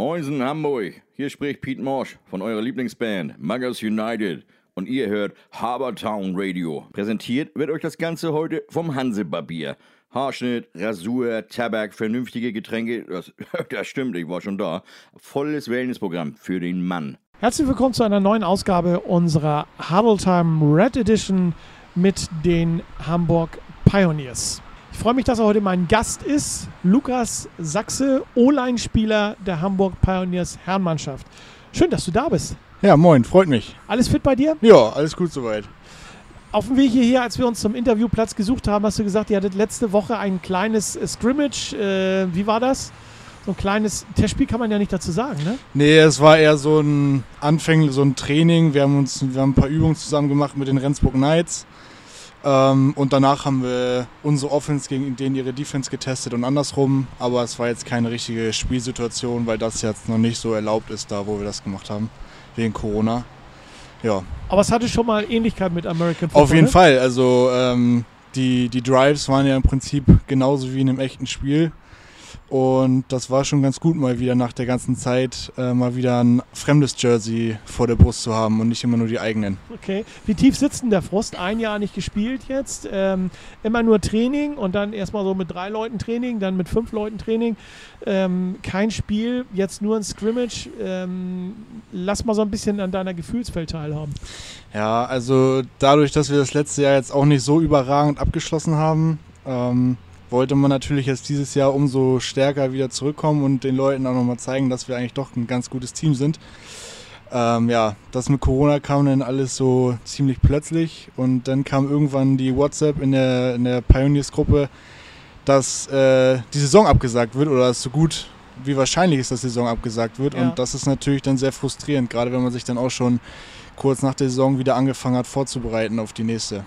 Moinsen Hamburg, hier spricht Pete Morsch von eurer Lieblingsband Muggers United und ihr hört Habertown Radio. Präsentiert wird euch das Ganze heute vom Hansebarbier. Haarschnitt, Rasur, Tabak, vernünftige Getränke, das, das stimmt, ich war schon da. Volles Wellnessprogramm für den Mann. Herzlich willkommen zu einer neuen Ausgabe unserer Huddle Red Edition mit den Hamburg Pioneers. Ich freue mich, dass er heute mein Gast ist, Lukas Sachse, O-Line-Spieler der Hamburg Pioneers Herrenmannschaft. Schön, dass du da bist. Ja, moin, freut mich. Alles fit bei dir? Ja, alles gut soweit. Auf dem Weg hierher, als wir uns zum Interviewplatz gesucht haben, hast du gesagt, ihr hattet letzte Woche ein kleines äh, Scrimmage. Äh, wie war das? So ein kleines Testspiel kann man ja nicht dazu sagen, ne? Nee, es war eher so ein Anfänglich, so ein Training. Wir haben uns wir haben ein paar Übungen zusammen gemacht mit den Rendsburg Knights. Ähm, und danach haben wir unsere Offense gegen denen ihre Defense getestet und andersrum. Aber es war jetzt keine richtige Spielsituation, weil das jetzt noch nicht so erlaubt ist, da wo wir das gemacht haben, wegen Corona. Ja. Aber es hatte schon mal Ähnlichkeit mit American Football. Auf jeden ne? Fall. Also ähm, die, die Drives waren ja im Prinzip genauso wie in einem echten Spiel. Und das war schon ganz gut, mal wieder nach der ganzen Zeit äh, mal wieder ein fremdes Jersey vor der Brust zu haben und nicht immer nur die eigenen. Okay. Wie tief sitzt denn der Frust? Ein Jahr nicht gespielt jetzt. Ähm, immer nur Training und dann erstmal so mit drei Leuten Training, dann mit fünf Leuten Training. Ähm, kein Spiel, jetzt nur ein Scrimmage. Ähm, lass mal so ein bisschen an deiner Gefühlswelt teilhaben. Ja, also dadurch, dass wir das letzte Jahr jetzt auch nicht so überragend abgeschlossen haben, ähm, wollte man natürlich jetzt dieses Jahr umso stärker wieder zurückkommen und den Leuten auch nochmal zeigen, dass wir eigentlich doch ein ganz gutes Team sind. Ähm, ja, das mit Corona kam dann alles so ziemlich plötzlich und dann kam irgendwann die WhatsApp in der, in der Pioneers-Gruppe, dass äh, die Saison abgesagt wird oder dass so gut wie wahrscheinlich ist, dass die Saison abgesagt wird. Ja. Und das ist natürlich dann sehr frustrierend, gerade wenn man sich dann auch schon kurz nach der Saison wieder angefangen hat vorzubereiten auf die nächste.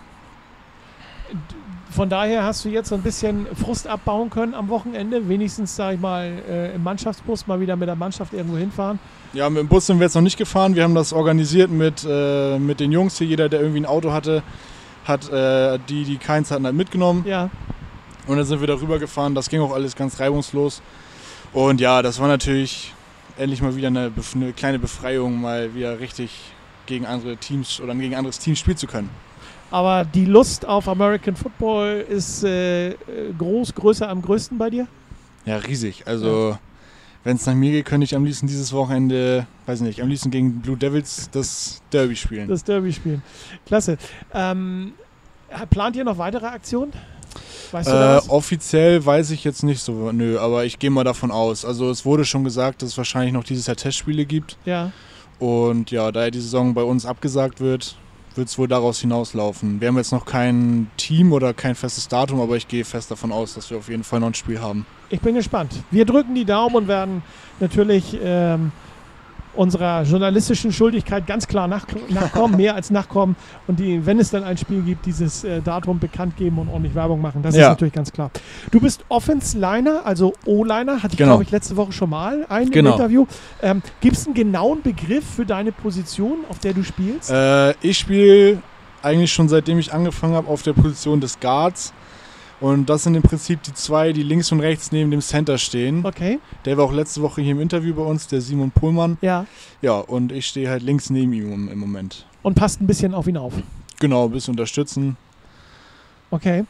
Von daher hast du jetzt so ein bisschen Frust abbauen können am Wochenende. Wenigstens, sag ich mal, äh, im Mannschaftsbus mal wieder mit der Mannschaft irgendwo hinfahren. Ja, mit dem Bus sind wir jetzt noch nicht gefahren. Wir haben das organisiert mit, äh, mit den Jungs hier. Jeder, der irgendwie ein Auto hatte, hat äh, die, die keins hatten, halt mitgenommen. Ja, Und dann sind wir darüber gefahren. Das ging auch alles ganz reibungslos. Und ja, das war natürlich endlich mal wieder eine, eine kleine Befreiung, mal wieder richtig gegen andere Teams oder gegen ein anderes Team spielen zu können. Aber die Lust auf American Football ist äh, groß, größer am größten bei dir? Ja, riesig. Also, wenn es nach mir geht, könnte ich am liebsten dieses Wochenende, weiß nicht, am liebsten gegen Blue Devils das Derby spielen. Das Derby spielen. Klasse. Ähm, plant ihr noch weitere Aktionen? Weißt du Äh, offiziell weiß ich jetzt nicht so, nö, aber ich gehe mal davon aus. Also es wurde schon gesagt, dass es wahrscheinlich noch dieses Jahr Testspiele gibt. Ja. Und ja, da ja die Saison bei uns abgesagt wird, wird es wohl daraus hinauslaufen. Wir haben jetzt noch kein Team oder kein festes Datum, aber ich gehe fest davon aus, dass wir auf jeden Fall noch ein Spiel haben. Ich bin gespannt. Wir drücken die Daumen und werden natürlich ähm, unserer journalistischen Schuldigkeit ganz klar nach, nachkommen, mehr als nachkommen und die, wenn es dann ein Spiel gibt, dieses äh, Datum bekannt geben und ordentlich Werbung machen. Das ist Ja. natürlich ganz klar. Du bist Offense-Liner, also O-Liner, hatte ich Genau. glaube ich letzte Woche schon mal ein Genau. Interview. Ähm, Gibt es einen genauen Begriff für deine Position, auf der du spielst? Äh, ich spiele eigentlich schon seitdem ich angefangen habe auf der Position des Guards. Und das sind im Prinzip die zwei, die links und rechts neben dem Center stehen. Okay, Der war auch letzte Woche hier im Interview bei uns, der Simon Pullmann. ja. Ja, und ich stehe halt links neben ihm im- Moment. Und passt ein bisschen auf ihn auf. Genau, ein bisschen unterstützen. Okay.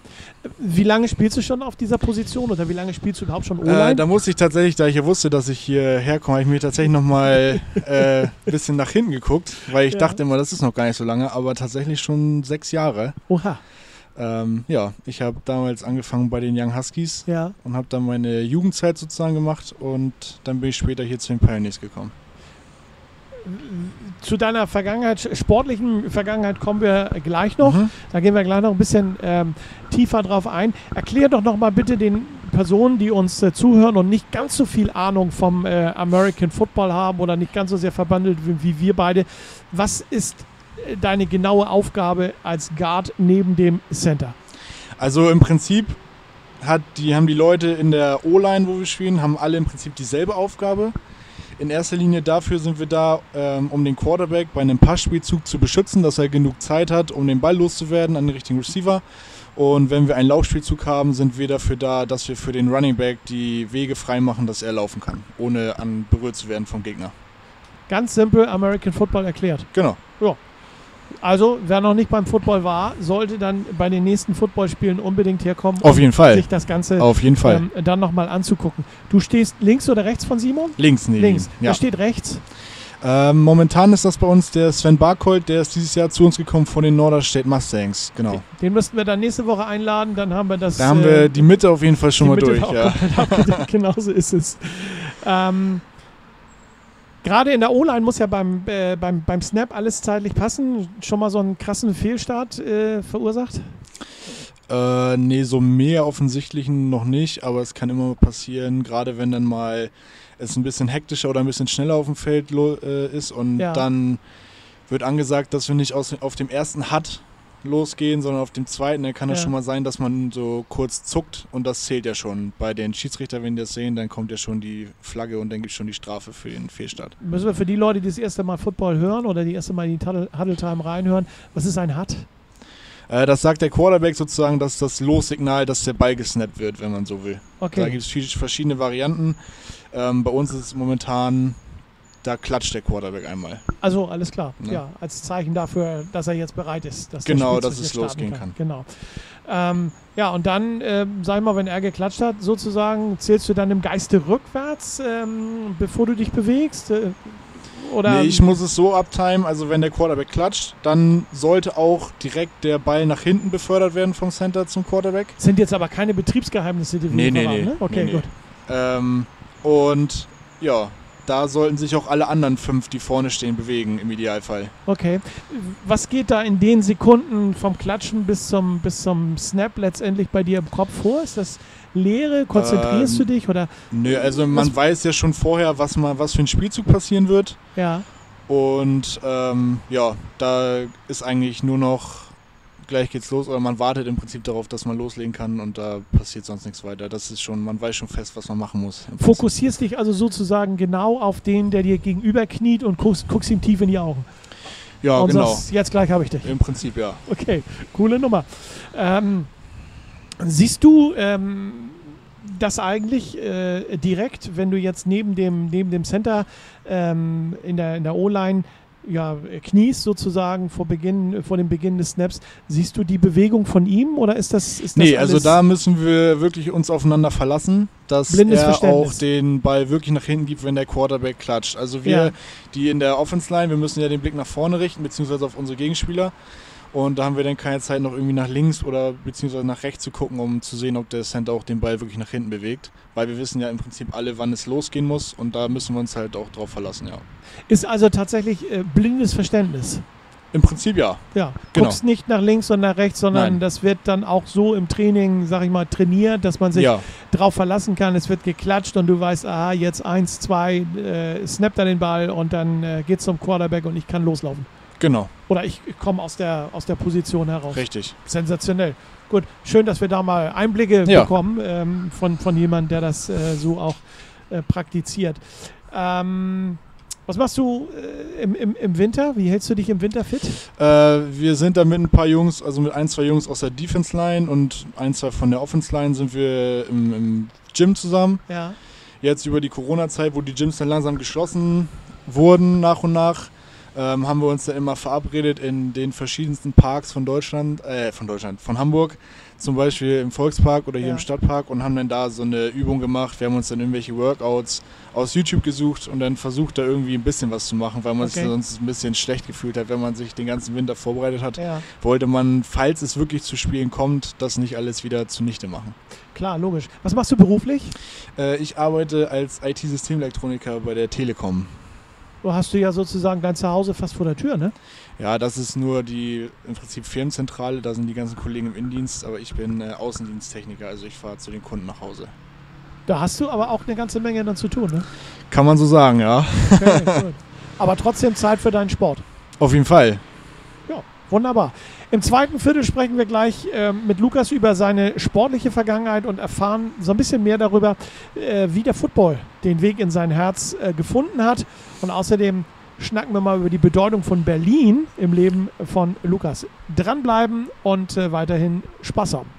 Wie lange spielst du schon auf dieser Position oder wie lange spielst du überhaupt schon O-Line? Äh, da musste ich tatsächlich, da ich ja wusste, dass ich hierher komme, habe ich mir tatsächlich nochmal ein äh, bisschen nach hinten geguckt, weil ich Ja. dachte immer, das ist noch gar nicht so lange, aber tatsächlich schon sechs Jahre. Oha, Ähm, ja, ich habe damals angefangen bei den Young Huskies ja. und habe dann meine Jugendzeit sozusagen gemacht und dann bin ich später hier zu den Pioneers gekommen. Zu deiner Vergangenheit, sportlichen Vergangenheit kommen wir gleich noch. Mhm. Da gehen wir gleich noch ein bisschen ähm, tiefer drauf ein. Erklär doch noch mal bitte den Personen, die uns äh, zuhören und nicht ganz so viel Ahnung vom äh, American Football haben oder nicht ganz so sehr verbandelt wie, wie wir beide. Was ist deine genaue Aufgabe als Guard neben dem Center? Also im Prinzip hat die, haben die Leute in der O-Line, wo wir spielen, haben alle im Prinzip dieselbe Aufgabe. In erster Linie dafür sind wir da, ähm, um den Quarterback bei einem Passspielzug zu beschützen, dass er genug Zeit hat, um den Ball loszuwerden an den richtigen Receiver. Und wenn wir einen Laufspielzug haben, sind wir dafür da, dass wir für den Running Back die Wege frei machen, dass er laufen kann, ohne an berührt zu werden vom Gegner. Ganz simpel American Football erklärt. Genau. Also, wer noch nicht beim Football war, sollte dann bei den nächsten Footballspielen unbedingt herkommen, Auf jeden Fall. sich das Ganze Auf jeden Fall. ähm, dann nochmal anzugucken. Du stehst links oder rechts von Simon? Links neben Links. ihm. Wer Ja. steht rechts? Ähm, momentan ist das bei uns der Sven Barkold, der ist dieses Jahr zu uns gekommen von den Norderstedt Mustangs. Genau. Den müssten wir dann nächste Woche einladen, dann haben wir das. Da haben äh, wir die Mitte auf jeden Fall schon mal Mitte durch. Ja. genau so ist es. Ähm, Gerade in der O-Line muss ja beim, äh, beim, beim Snap alles zeitlich passen. Schon mal so einen krassen Fehlstart äh, verursacht? Äh, nee, so mehr offensichtlichen noch nicht, aber es kann immer passieren, gerade wenn dann mal es ein bisschen hektischer oder ein bisschen schneller auf dem Feld äh, ist und Ja. dann wird angesagt, dass wir nicht aus, auf dem ersten Hut losgehen, sondern auf dem zweiten. Dann kann es Ja. schon mal sein, dass man so kurz zuckt und das zählt ja schon. Bei den Schiedsrichtern, wenn die das sehen, dann kommt ja schon die Flagge und dann gibt es schon die Strafe für den Fehlstart. Müssen wir für die Leute, die das erste Mal Football hören oder die erste Mal in die Huddle Time reinhören, was ist ein Hut? Äh, das sagt der Quarterback sozusagen, dass das Lossignal, dass der Ball gesnappt wird, wenn man so will. Da Okay. gibt es verschiedene Varianten. Ähm, bei uns ist es momentan, da klatscht der Quarterback einmal. Also alles klar. Ne? Ja, als Zeichen dafür, dass er jetzt bereit ist. Dass Genau, das dass es losgehen kann. Genau. Ähm, ja, und dann, ähm, sag ich mal, wenn er geklatscht hat, sozusagen, zählst du dann im Geiste rückwärts, ähm, bevor du dich bewegst? Äh, oder Nee, ich muss es so abtimen, also wenn der Quarterback klatscht, dann sollte auch direkt der Ball nach hinten befördert werden vom Center zum Quarterback. sind jetzt aber keine Betriebsgeheimnisse, die wir Nee, nee, nee. ne? Okay, Nee, nee. gut. Ähm, und ja, da sollten sich auch alle anderen fünf, die vorne stehen, bewegen im Idealfall. Okay. Was geht da in den Sekunden vom Klatschen bis zum, bis zum Snap letztendlich bei dir im Kopf vor? Ist das Leere? Konzentrierst Ähm, du dich? Oder Nö, also man Was- weiß ja schon vorher, was, mal, was für ein Spielzug passieren wird. ja. Und ähm, ja, da ist eigentlich nur noch gleich geht's los oder man wartet im Prinzip darauf, dass man loslegen kann und da passiert sonst nichts weiter. Das ist schon, man weiß schon fest, was man machen muss. Fokussierst dich also sozusagen genau auf den, der dir gegenüber kniet und guckst, guckst ihm tief in die Augen. Ja, und genau. sagst, jetzt gleich habe ich dich. Im Prinzip ja. Okay, coole Nummer. Ähm, siehst du ähm, das eigentlich äh, direkt, wenn du jetzt neben dem, neben dem Center ähm, in der, in der O-Line ja, kniest sozusagen vor, Beginn, vor dem Beginn des Snaps, siehst du die Bewegung von ihm oder ist das, ist das Nee, also da müssen wir wirklich uns aufeinander verlassen, dass er auch den Ball wirklich nach hinten gibt, wenn der Quarterback klatscht. Also wir, Ja. die in der Offense Line, wir müssen ja den Blick nach vorne richten, beziehungsweise auf unsere Gegenspieler. Und da haben wir dann keine Zeit, noch irgendwie nach links oder beziehungsweise nach rechts zu gucken, um zu sehen, ob der Center auch den Ball wirklich nach hinten bewegt. Weil wir wissen ja im Prinzip alle, wann es losgehen muss und da müssen wir uns halt auch drauf verlassen, ja. ist also tatsächlich äh, blindes Verständnis. Im Prinzip ja. Ja, Genau. guckst nicht nach links und nach rechts, sondern Nein. das wird dann auch so im Training, sag ich mal, trainiert, dass man sich Ja, drauf verlassen kann. Es wird geklatscht und du weißt, aha, jetzt eins, zwei, äh, snappt er den Ball und dann äh, geht's zum Quarterback und ich kann loslaufen. Genau. Oder ich komme aus der, aus der Position heraus. Richtig. Sensationell. Gut, schön, dass wir da mal Einblicke Ja. bekommen ähm, von, von jemandem, der das äh, so auch äh, praktiziert. Ähm, was machst du äh, im, im, im Winter? Wie hältst du dich im Winter fit? Äh, wir sind da mit ein paar Jungs, also mit ein, zwei Jungs aus der Defense Line und ein, zwei von der Offense Line sind wir im, im Gym zusammen. Ja. Jetzt über die Corona-Zeit, wo die Gyms dann langsam geschlossen wurden nach und nach, ähm, haben wir uns dann immer verabredet in den verschiedensten Parks von Deutschland, äh, von Deutschland, von Hamburg, zum Beispiel im Volkspark oder hier Ja. im Stadtpark und haben dann da so eine Übung gemacht. Wir haben uns dann irgendwelche Workouts aus YouTube gesucht und dann versucht, da irgendwie ein bisschen was zu machen, weil man Okay. sich sonst ein bisschen schlecht gefühlt hat, wenn man sich den ganzen Winter vorbereitet hat. Ja, Wollte man, falls es wirklich zu Spielen kommt, das nicht alles wieder zunichte machen. klar, logisch. Was machst du beruflich? Äh, ich arbeite als IT-Systemelektroniker bei der Telekom. Du hast du ja sozusagen dein Zuhause fast vor der Tür, ne? Ja, das ist nur die im Prinzip Firmenzentrale, da sind die ganzen Kollegen im Innendienst, aber ich bin äh, Außendiensttechniker, also ich fahre zu den Kunden nach Hause. Da hast du aber auch eine ganze Menge dann zu tun, ne? Kann man so sagen, ja. Okay, gut. Aber trotzdem Zeit für deinen Sport. Auf jeden Fall. Wunderbar. Im zweiten Viertel sprechen wir gleich ähm, mit Lukas über seine sportliche Vergangenheit und erfahren so ein bisschen mehr darüber, äh, wie der Football den Weg in sein Herz äh, gefunden hat. Und außerdem schnacken wir mal über die Bedeutung von Berlin im Leben von Lukas. Dranbleiben und äh, weiterhin Spaß haben.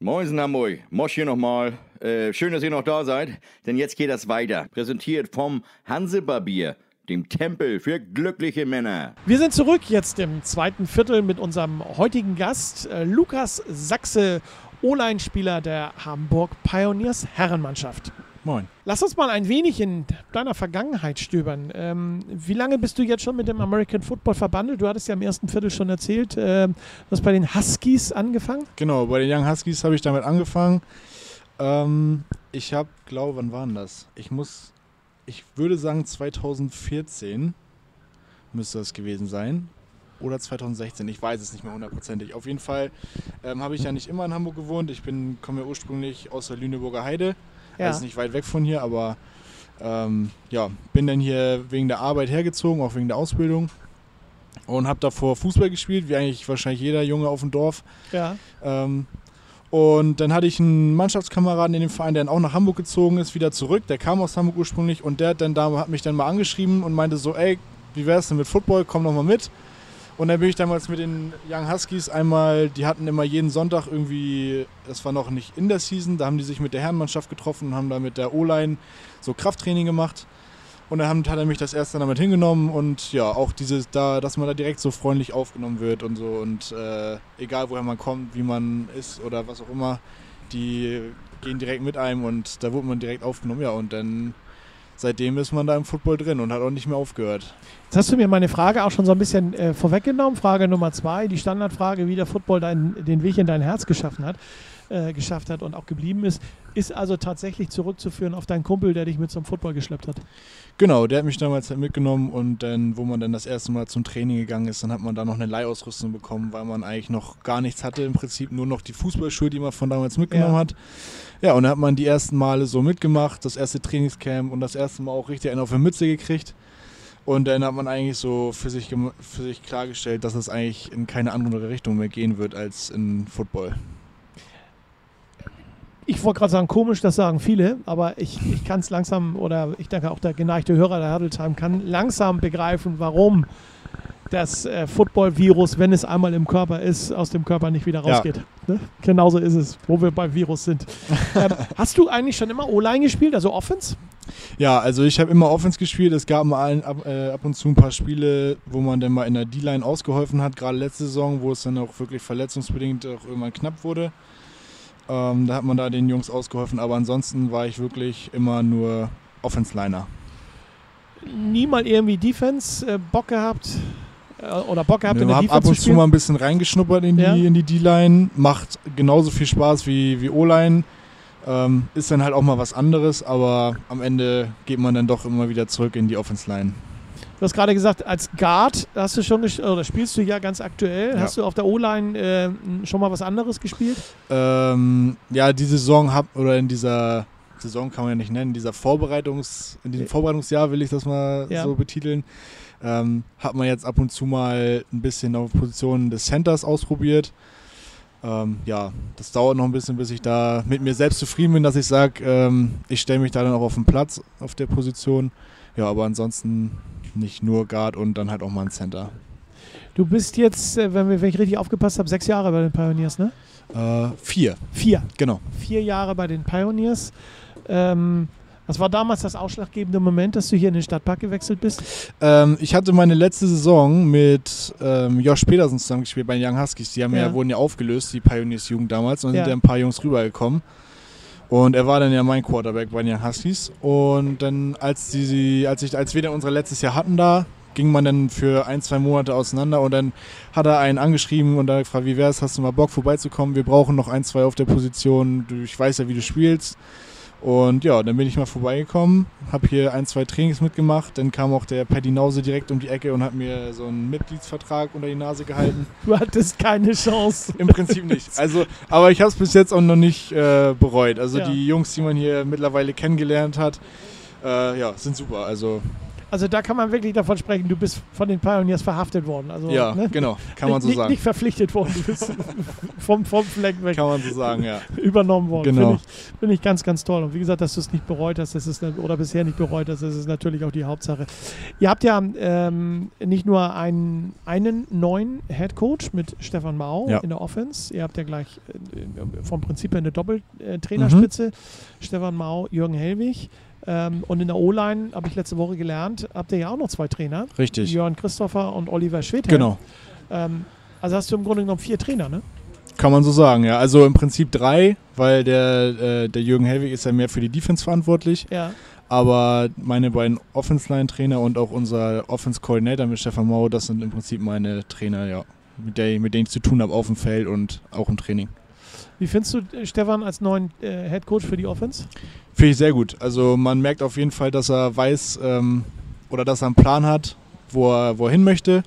Moin, Hamburg. Mosch hier nochmal. Äh, schön, dass ihr noch da seid, denn jetzt geht das weiter. Präsentiert vom Hansebarbier, dem Tempel für glückliche Männer. Wir sind zurück jetzt im zweiten Viertel mit unserem heutigen Gast, äh, Lukas Sachse, O-Line-Spieler der Hamburg Pioneers Herrenmannschaft. Moin. Lass uns mal ein wenig in deiner Vergangenheit stöbern. Ähm, wie lange bist du jetzt schon mit dem American Football verbandelt? Du hattest ja im ersten Viertel schon erzählt, äh, du hast bei den Huskies angefangen. Genau, bei den Young Huskies habe ich damit angefangen. Ähm, ich habe, glaube, wann waren das? Ich muss, ich würde sagen 2014 müsste das gewesen sein. Oder 2016, ich weiß es nicht mehr hundertprozentig. Auf jeden Fall ähm, habe ich ja nicht immer in Hamburg gewohnt. Ich komme ja ursprünglich aus der Lüneburger Heide. Ja. Also nicht weit weg von hier, aber ähm, ja, bin dann hier wegen der Arbeit hergezogen, auch wegen der Ausbildung. Und habe davor Fußball gespielt, wie eigentlich wahrscheinlich jeder Junge auf dem Dorf. Ja. Ähm, und dann hatte ich einen Mannschaftskameraden in dem Verein, der dann auch nach Hamburg gezogen ist, wieder zurück. Der kam aus Hamburg ursprünglich und der hat, dann da, hat mich dann mal angeschrieben und meinte so, ey, wie wär's denn mit Football? Komm doch mal mit. Und dann bin ich damals mit den Young Huskies einmal, die hatten immer jeden Sonntag irgendwie, das war noch nicht in der Season, da haben die sich mit der Herrenmannschaft getroffen und haben da mit der O-Line so Krafttraining gemacht. Und dann hat er mich das erste damit hingenommen und ja, auch dieses da, dass man da direkt so freundlich aufgenommen wird und so und äh, egal woher man kommt, wie man ist oder was auch immer, die gehen direkt mit einem und da wurde man direkt aufgenommen, ja, und dann seitdem ist man da im Football drin und hat auch nicht mehr aufgehört. Jetzt hast du mir meine Frage auch schon so ein bisschen äh, vorweggenommen. Frage Nummer zwei, die Standardfrage, wie der Football dein, den Weg in dein Herz geschaffen hat, äh, geschafft hat und auch geblieben ist, ist also tatsächlich zurückzuführen auf deinen Kumpel, der dich mit zum Football geschleppt hat. Genau, der hat mich damals halt mitgenommen und dann, wo man dann das erste Mal zum Training gegangen ist, dann hat man da noch eine Leihausrüstung bekommen, weil man eigentlich noch gar nichts hatte, im Prinzip nur noch die Fußballschuhe, die man von damals mitgenommen ja. hat. Ja, und dann hat man die ersten Male so mitgemacht, das erste Trainingscamp und das erste Mal auch richtig einen auf die Mütze gekriegt. Und dann hat man eigentlich so für sich, für sich klargestellt, dass es eigentlich in keine andere Richtung mehr gehen wird als in Football. Ich wollte gerade sagen, komisch, das sagen viele, aber ich, ich kann es langsam, oder ich denke auch der geneigte Hörer der Huddle Time kann langsam begreifen, warum das äh, Football-Virus, wenn es einmal im Körper ist, aus dem Körper nicht wieder rausgeht. Ja. Ne? Genauso ist es, wo wir beim Virus sind. ähm, hast du eigentlich schon immer O-Line gespielt, also Offense? Ja, also ich habe immer Offense gespielt. Es gab mal ab, äh, ab, und zu ein paar Spiele, wo man dann mal in der D-Line ausgeholfen hat, gerade letzte Saison, wo es dann auch wirklich verletzungsbedingt auch irgendwann knapp wurde. Ähm, da hat man da den Jungs ausgeholfen, aber ansonsten war ich wirklich immer nur Offense-Liner. Nie mal irgendwie Defense äh, Bock gehabt? Äh, oder Bock gehabt, ja, in der Defense ab und zu, zu mal ein bisschen reingeschnuppert in die, ja. in die D-Line. Macht genauso viel Spaß wie, wie O-Line. Ähm, ist dann halt auch mal was anderes, aber am Ende geht man dann doch immer wieder zurück in die Offense-Line. Du hast gerade gesagt, als Guard hast du schon oder spielst du ja ganz aktuell. Ja. Hast du auf der O-Line äh, schon mal was anderes gespielt? Ähm, ja, die Saison hab oder in dieser Saison kann man ja nicht nennen, in dieser Vorbereitungs, in diesem Vorbereitungsjahr will ich das mal ja. so betiteln ähm, hat man jetzt ab und zu mal ein bisschen auf Positionen des Centers ausprobiert. Ähm, ja, das dauert noch ein bisschen, bis ich da mit mir selbst zufrieden bin, dass ich sage, ähm, ich stelle mich da dann auch auf den Platz auf der Position. Ja, aber ansonsten nicht nur Guard und dann halt auch mal ein Center. Du bist jetzt, äh, wenn, ich richtig aufgepasst habe, sechs Jahre bei den Pioneers, ne? Äh, vier. Vier. Genau. Vier Jahre bei den Pioneers. Ähm, was war damals das ausschlaggebende Moment, dass du hier in den Stadtpark gewechselt bist? Ähm, ich hatte meine letzte Saison mit ähm, Josh Petersen zusammengespielt bei den Young Huskies. Die haben ja. ja wurden ja aufgelöst, die Pioneers Jugend damals, und ja. sind ja ein paar Jungs rübergekommen. Und er war dann ja mein Quarterback bei den Huskies. Und dann, als, die, als, ich, als wir dann unser letztes Jahr hatten da, ging man dann für ein, zwei Monate auseinander und dann hat er einen angeschrieben und da gefragt, wie wär's, hast du mal Bock vorbeizukommen? Wir brauchen noch ein, zwei auf der Position. Ich weiß ja, wie du spielst. Und ja, dann bin ich mal vorbeigekommen, habe hier ein, zwei Trainings mitgemacht. Dann kam auch der Paddy Nause direkt um die Ecke und hat mir so einen Mitgliedsvertrag unter die Nase gehalten. Du hattest keine Chance. Im Prinzip nicht. Also, aber ich habe es bis jetzt auch noch nicht äh, bereut. Also ja. die Jungs, die man hier mittlerweile kennengelernt hat, äh, ja, sind super. Also Also da kann man wirklich davon sprechen, du bist von den Pioneers verhaftet worden. Also, Ja, ne? genau, kann man so nicht, sagen. Nicht verpflichtet worden, du bist vom, vom Fleck weg Kann man so sagen, ja. übernommen worden. Genau. Finde ich, finde ich ganz, ganz toll. Und wie gesagt, dass du es nicht bereut hast, das ist, oder bisher nicht bereut hast, das ist natürlich auch die Hauptsache. Ihr habt ja ähm, nicht nur einen, einen neuen Head Coach mit Stefan Mau Ja. in der Offense, ihr habt ja gleich äh, vom Prinzip her eine Doppeltrainerspitze. Mhm. Stefan Mau, Jürgen Hellwig. Ähm, und in der O-Line, habe ich letzte Woche gelernt, habt ihr ja auch noch zwei Trainer. Richtig. Jörn Christopher und Oliver Schwedhelm. Genau. Ähm, also hast du im Grunde genommen vier Trainer, ne? Kann man so sagen, ja. Also im Prinzip drei, weil der, äh, der Jürgen Hellwig ist ja mehr für die Defense verantwortlich. Ja. Aber meine beiden Offense-Line-Trainer und auch unser Offense-Coordinator mit Stefan Mau, das sind im Prinzip meine Trainer, ja. Mit, der, mit denen ich zu tun habe auf dem Feld und auch im Training. Wie findest du äh, Stefan als neuen äh, Head Coach für die Offense? Finde ich sehr gut. Also man merkt auf jeden Fall, dass er weiß ähm, oder dass er einen Plan hat, wo er, wo er hin möchte.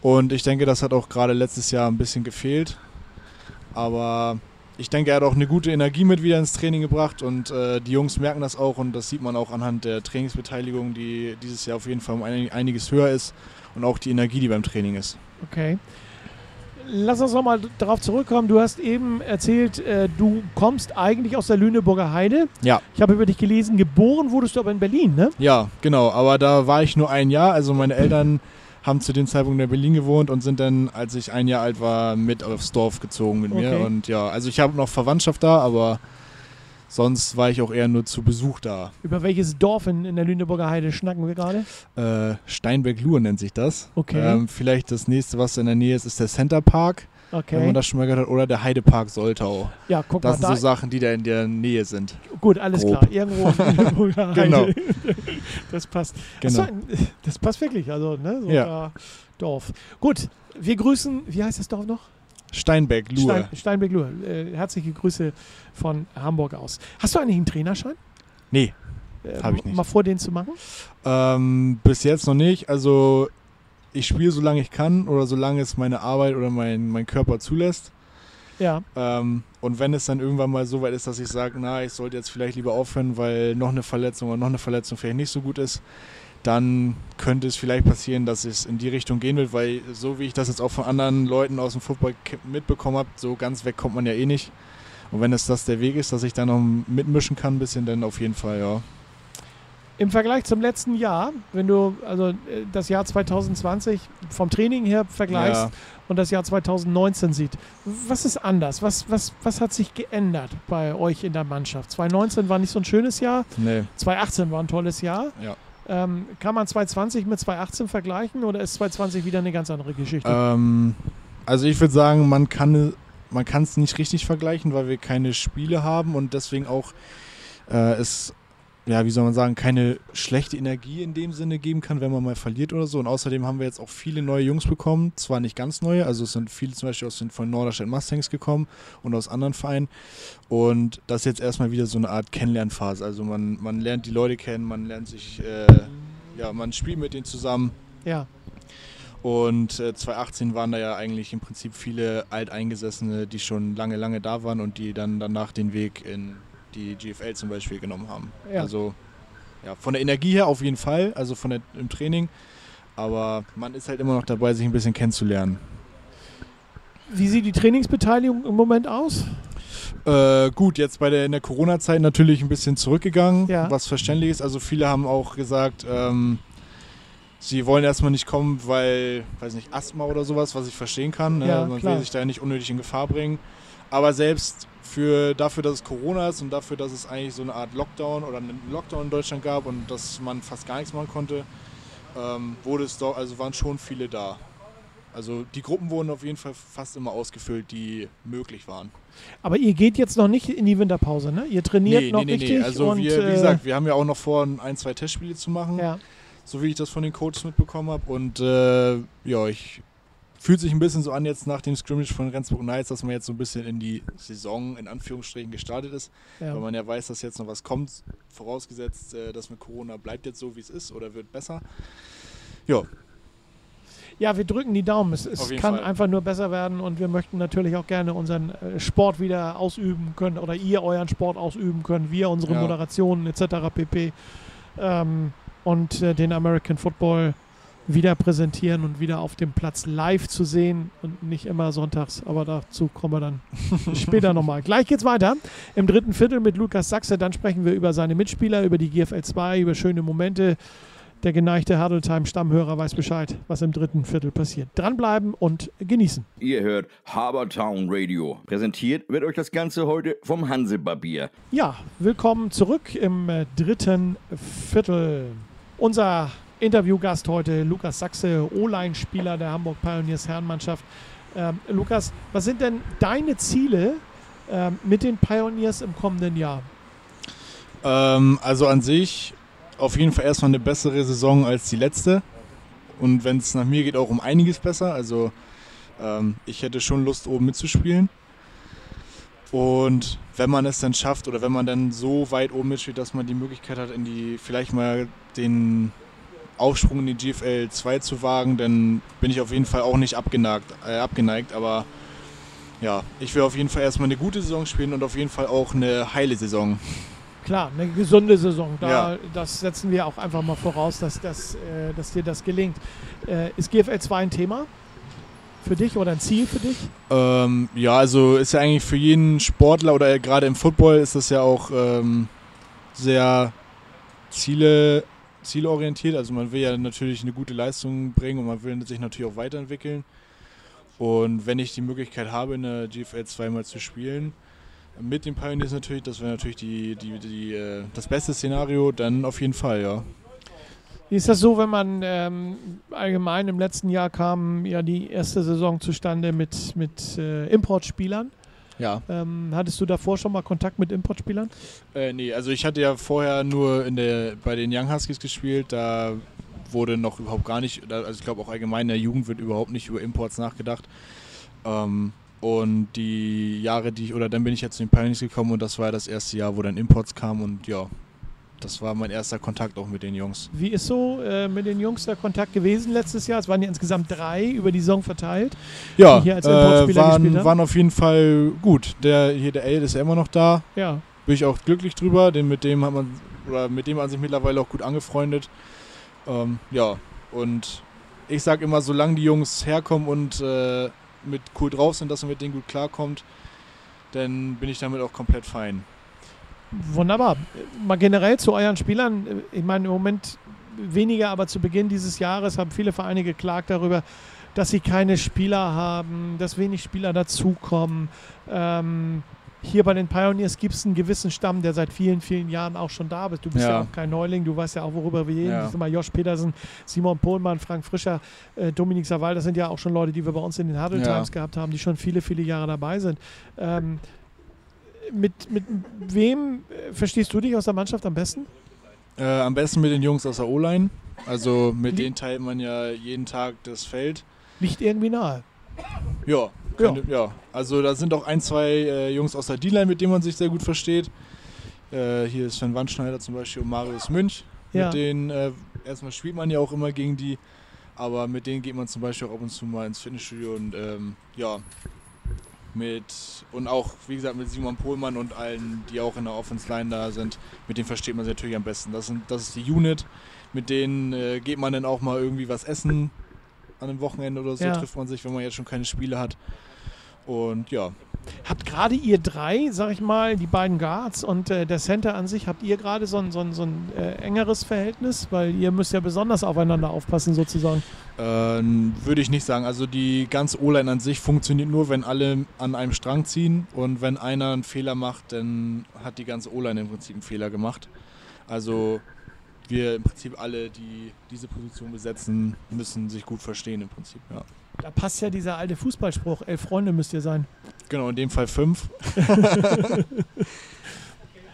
Und ich denke, das hat auch gerade letztes Jahr ein bisschen gefehlt. Aber ich denke, er hat auch eine gute Energie mit wieder ins Training gebracht und äh, die Jungs merken das auch und das sieht man auch anhand der Trainingsbeteiligung, die dieses Jahr auf jeden Fall um ein, einiges höher ist und auch die Energie, die beim Training ist. Okay. Lass uns nochmal darauf zurückkommen. Du hast eben erzählt, äh, du kommst eigentlich aus der Lüneburger Heide. Ja. Ich habe über dich gelesen, geboren wurdest du aber in Berlin, ne? Ja, genau. Aber da war ich nur ein Jahr. Also meine Eltern haben zu dem Zeitpunkt in Berlin gewohnt und sind dann, als ich ein Jahr alt war, mit aufs Dorf gezogen mit mir. Okay. Und ja, also ich habe noch Verwandtschaft da, aber sonst war ich auch eher nur zu Besuch da. Über welches Dorf in, in der Lüneburger Heide schnacken wir gerade? Äh, Steinberg-Luhr nennt sich das. Okay. Ähm, vielleicht das nächste, was in der Nähe ist, ist der Center Park, wenn Okay. man das schon mal gehört hat, oder der Heidepark Soltau. Ja, guck Das mal, sind da, so Sachen, die da in der Nähe sind. gut, alles grob. klar. Irgendwo in Lüneburger Heide. Genau. Das passt. Genau. Achso, das passt wirklich, also, ne? So Ja. Dorf. Gut, wir grüßen, wie heißt das Dorf noch? Steinberg-Luhr. Stein, Steinbeck-Luhr. Äh, herzliche Grüße von Hamburg aus. Hast du eigentlich einen Trainerschein? Nee, Äh, Hab ich nicht. Mal vor, den zu machen? Ähm, bis jetzt noch nicht. Also ich spiele solange ich kann oder solange es meine Arbeit oder mein, mein Körper zulässt. Ja. Ähm, und wenn es dann irgendwann mal so weit ist, dass ich sage, na, ich sollte jetzt vielleicht lieber aufhören, weil noch eine Verletzung oder noch eine Verletzung vielleicht nicht so gut ist, dann könnte es vielleicht passieren, dass es in die Richtung gehen wird, weil so wie ich das jetzt auch von anderen Leuten aus dem Football mitbekommen habe, so ganz weg kommt man ja eh nicht. Und wenn es das der Weg ist, dass ich da noch mitmischen kann ein bisschen, dann auf jeden Fall, ja. Im Vergleich zum letzten Jahr, wenn du also äh, das Jahr 2020 vom Training her vergleichst ja. und das Jahr 2019 sieht, was ist anders? Was, was, was hat sich geändert bei euch in der Mannschaft? 2019 war nicht so ein schönes Jahr, Nee, 2018 war ein tolles Jahr. ja. Ähm, kann man 2020 mit 2018 vergleichen oder ist 2020 wieder eine ganz andere Geschichte? Ähm, also ich würde sagen, man kann man es nicht richtig vergleichen, weil wir keine Spiele haben und deswegen auch äh, es ja, wie soll man sagen, keine schlechte Energie in dem Sinne geben kann, wenn man mal verliert oder so. Und außerdem haben wir jetzt auch viele neue Jungs bekommen, zwar nicht ganz neue, also es sind viele zum Beispiel aus den von Norderstedt Mustangs gekommen und aus anderen Vereinen. Und das ist jetzt erstmal wieder so eine Art Kennenlernphase. Also man, man lernt die Leute kennen, man lernt sich, äh, ja, man spielt mit denen zusammen. ja. Und äh, 2018 waren da ja eigentlich im Prinzip viele Alteingesessene, die schon lange, lange da waren und die dann danach den Weg in die GFL zum Beispiel genommen haben. Ja. Also ja, von der Energie her auf jeden Fall, also von der, im Training. Aber man ist halt immer noch dabei, sich ein bisschen kennenzulernen. Wie sieht die Trainingsbeteiligung im Moment aus? Äh, gut, jetzt bei der, in der Corona-Zeit natürlich ein bisschen zurückgegangen, Ja. was verständlich ist. Also viele haben auch gesagt, ähm, sie wollen erstmal nicht kommen, weil, weiß nicht, Asthma oder sowas, was ich verstehen kann. Ne? Ja, Man klar. will sich da nicht unnötig in Gefahr bringen. Aber selbst für, dafür, dass es Corona ist und dafür, dass es eigentlich so eine Art Lockdown oder einen Lockdown in Deutschland gab und dass man fast gar nichts machen konnte, ähm, wurde es doch, also waren schon viele da. Also die Gruppen wurden auf jeden Fall fast immer ausgefüllt, die möglich waren. Aber ihr geht jetzt noch nicht in die Winterpause, ne? Ihr trainiert noch richtig. Also und, wir, wie äh, gesagt, wir haben ja auch noch vor, ein, zwei Testspiele zu machen, ja. so wie ich das von den Coaches mitbekommen habe. Und äh, ja, ich fühlt sich ein bisschen so an jetzt nach dem Scrimmage von Rendsburg Knights, dass man jetzt so ein bisschen in die Saison in Anführungsstrichen gestartet ist, ja. weil man ja weiß, dass jetzt noch was kommt, vorausgesetzt, äh, dass mit Corona bleibt jetzt so, wie es ist oder wird besser. Ja, Ja, wir drücken die Daumen. Es, es kann Fall. einfach nur besser werden und wir möchten natürlich auch gerne unseren äh, Sport wieder ausüben können oder ihr euren Sport ausüben können, wir unsere Ja. Moderationen etc. pp. Ähm, und äh, den American Football wieder präsentieren und wieder auf dem Platz live zu sehen und nicht immer sonntags. Aber dazu kommen wir dann später nochmal. Gleich geht's weiter im dritten Viertel mit Lukas Sachse. Dann sprechen wir über seine Mitspieler, über die GFL 2, über schöne Momente. Der geneigte Huddle-Time-Stammhörer weiß Bescheid, was im dritten Viertel passiert. Dranbleiben und genießen. Ihr hört Habertown Radio. Präsentiert wird euch das Ganze heute vom Hansebarbier. Ja, willkommen zurück im äh, dritten Viertel. Unser Interviewgast heute, Lukas Sachse, O-Line-Spieler der Hamburg Pioneers Herrenmannschaft. Ähm, Lukas, was sind denn deine Ziele ähm, mit den Pioneers im kommenden Jahr? Ähm, also an sich auf jeden Fall erstmal eine bessere Saison als die letzte. Und wenn es nach mir geht, auch um einiges besser. Also ähm, ich hätte schon Lust, oben mitzuspielen. Und wenn man es dann schafft oder wenn man dann so weit oben mitspielt, dass man die Möglichkeit hat, in die vielleicht mal den Aufsprung in die GFL 2 zu wagen, dann bin ich auf jeden Fall auch nicht abgeneigt, äh, abgeneigt. Aber ja, ich will auf jeden Fall erstmal eine gute Saison spielen und auf jeden Fall auch eine heile Saison. Klar, eine gesunde Saison. Da, Ja. Das setzen wir auch einfach mal voraus, dass, das, äh, dass dir das gelingt. Äh, ist GFL 2 ein Thema für dich oder ein Ziel für dich? Ähm, ja, also ist ja eigentlich für jeden Sportler oder gerade im Football ist das ja auch ähm, sehr Ziele, zielorientiert. Also man will ja natürlich eine gute Leistung bringen und man will sich natürlich auch weiterentwickeln. Und wenn ich die Möglichkeit habe, in der GFL zweimal zu spielen, mit den Pioneers natürlich, das wäre natürlich die, die, die, äh, das beste Szenario, dann auf jeden Fall, ja. Wie ist das so, wenn man ähm, allgemein im letzten Jahr kam ja die erste Saison zustande mit, mit äh, Importspielern? Ja. Ähm, hattest du davor schon mal Kontakt mit Importspielern? Äh, nee, also ich hatte ja vorher nur in der, bei den Young Huskies gespielt, da wurde noch überhaupt gar nicht, also ich glaube auch allgemein in der Jugend wird überhaupt nicht über Imports nachgedacht. Ähm, und die Jahre, die ich, oder dann bin ich jetzt zu den Pioneers gekommen und das war das erste Jahr, wo dann Imports kamen und ja, das war mein erster Kontakt auch mit den Jungs. Wie ist so äh, mit den Jungs der Kontakt gewesen letztes Jahr? Es waren ja insgesamt drei über die Saison verteilt. Ja, Die hier als äh, waren, waren auf jeden Fall gut. Der hier, der Aid ist ja immer noch da. Ja, bin ich auch glücklich drüber, denn mit dem hat man oder mit dem hat man sich mittlerweile auch gut angefreundet. Ähm, ja, und ich sag immer, solange die Jungs herkommen und äh, mit cool drauf sind, dass man mit denen gut klarkommt, dann bin ich damit auch komplett fein. Wunderbar. Mal generell zu euren Spielern. Ich meine, im Moment weniger, aber zu Beginn dieses Jahres haben viele Vereine geklagt darüber, dass sie keine Spieler haben, dass wenig Spieler dazukommen. Ähm, hier bei den Pioneers gibt es einen gewissen Stamm, der seit vielen, vielen Jahren auch schon da ist. Du bist ja, Ja. auch kein Neuling, du weißt ja auch, worüber wir reden. Ja. Mal Josh Petersen, Simon Pohlmann, Frank Frischer, äh, Dominik Saval, das sind ja auch schon Leute, die wir bei uns in den Huddle Ja. Times gehabt haben, die schon viele, viele Jahre dabei sind. Ähm, mit, mit wem äh, verstehst du dich aus der Mannschaft am besten? Äh, am besten mit den Jungs aus der O-Line. Also mit Wie- denen teilt man ja jeden Tag das Feld. Liegt irgendwie nahe. Ja, könnte, ja. Also da sind auch ein, zwei äh, Jungs aus der D-Line, mit denen man sich sehr gut versteht. Äh, hier ist Sven Wandschneider zum Beispiel und Marius Münch. Ja. Mit denen, äh, erstmal spielt man ja auch immer gegen die, aber mit denen geht man zum Beispiel auch ab und zu mal ins Fitnessstudio und ähm, ja, mit und auch, wie gesagt, mit Simon Pohlmann und allen, die auch in der Offense Line da sind, mit denen versteht man sich natürlich am besten. Das, sind, das ist die Unit, mit denen äh, geht man dann auch mal irgendwie was essen an einem Wochenende oder so, Ja. trifft man sich, wenn man jetzt schon keine Spiele hat. Und ja, Habt gerade ihr drei, sag ich mal, die beiden Guards und äh, der Center an sich, habt ihr gerade so ein, so ein, so ein äh, engeres Verhältnis? Weil ihr müsst ja besonders aufeinander aufpassen, sozusagen. äh, würde ich nicht sagen. Also die ganze O-Line an sich funktioniert nur, wenn alle an einem Strang ziehen und wenn einer einen Fehler macht, dann hat die ganze O-Line im Prinzip einen Fehler gemacht. Also wir im Prinzip alle, die diese Position besetzen, müssen sich gut verstehen im Prinzip, ja. Da passt ja dieser alte Fußballspruch, elf Freunde müsst ihr sein. Genau, in dem Fall fünf.